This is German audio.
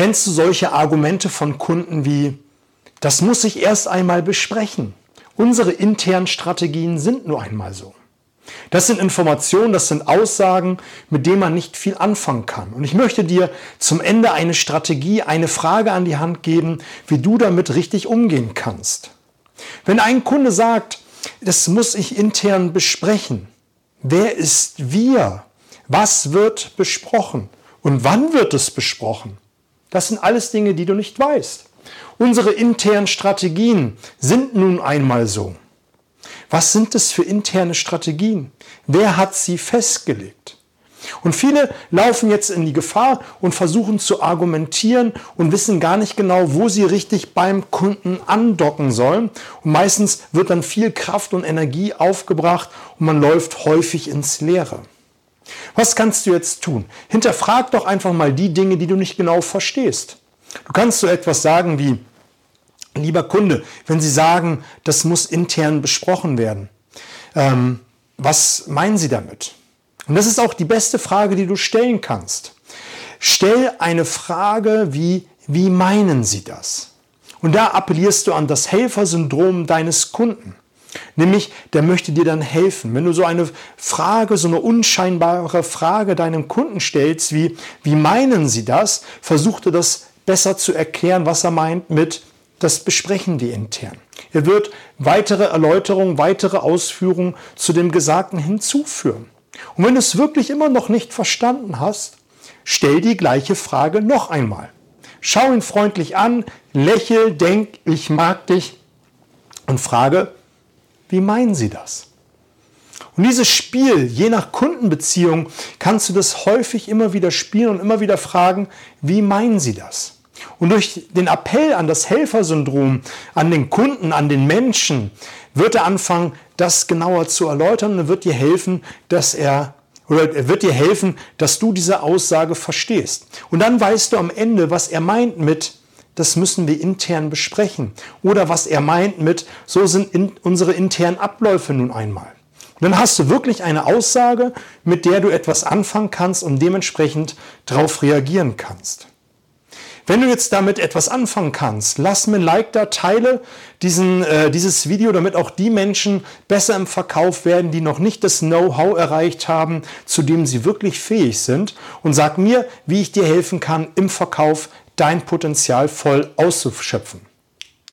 Kennst du solche Argumente von Kunden wie, das muss ich erst einmal besprechen. Unsere internen Strategien sind nur einmal so. Das sind Informationen, das sind Aussagen, mit denen man nicht viel anfangen kann. Und ich möchte dir zum Ende eine Strategie, eine Frage an die Hand geben, wie du damit richtig umgehen kannst. Wenn ein Kunde sagt, das muss ich intern besprechen, wer ist wir? Was wird besprochen? Und wann wird es besprochen? Das sind alles Dinge, die du nicht weißt. Unsere internen Strategien sind nun einmal so. Was sind es für interne Strategien? Wer hat sie festgelegt? Und viele laufen jetzt in die Gefahr und versuchen zu argumentieren und wissen gar nicht genau, wo sie richtig beim Kunden andocken sollen. Und meistens wird dann viel Kraft und Energie aufgebracht und man läuft häufig ins Leere. Was kannst du jetzt tun? Hinterfrag doch einfach mal die Dinge, die du nicht genau verstehst. Du kannst so etwas sagen wie, lieber Kunde, wenn Sie sagen, das muss intern besprochen werden, ähm, was meinen Sie damit? Und das ist auch die beste Frage, die du stellen kannst. Stell eine Frage wie, wie meinen Sie das? Und da appellierst du an das Helfersyndrom deines Kunden. Nämlich, der möchte dir dann helfen. Wenn du so eine Frage, so eine unscheinbare Frage deinem Kunden stellst, wie, wie meinen Sie das? Versuch dir das besser zu erklären, was er meint mit, das besprechen wir intern. Er wird weitere Erläuterungen, weitere Ausführungen zu dem Gesagten hinzuführen. Und wenn du es wirklich immer noch nicht verstanden hast, stell die gleiche Frage noch einmal. Schau ihn freundlich an, lächel, denk, ich mag dich und frage, wie meinen Sie das? Und dieses Spiel, je nach Kundenbeziehung, kannst du das häufig immer wieder spielen und immer wieder fragen, wie meinen Sie das? Und durch den Appell an das Helfersyndrom, an den Kunden, an den Menschen, wird er anfangen, das genauer zu erläutern und wird dir helfen, dass er oder er wird dir helfen, dass du diese Aussage verstehst. Und dann weißt du am Ende, was er meint mit das müssen wir intern besprechen. Oder was er meint mit, so sind in unsere internen Abläufe nun einmal. Und dann hast du wirklich eine Aussage, mit der du etwas anfangen kannst und dementsprechend darauf reagieren kannst. Wenn du jetzt damit etwas anfangen kannst, lass mir ein Like da, teile diesen, äh, dieses Video, damit auch die Menschen besser im Verkauf werden, die noch nicht das Know-how erreicht haben, zu dem sie wirklich fähig sind. Und sag mir, wie ich dir helfen kann, im Verkauf dein Potenzial voll auszuschöpfen.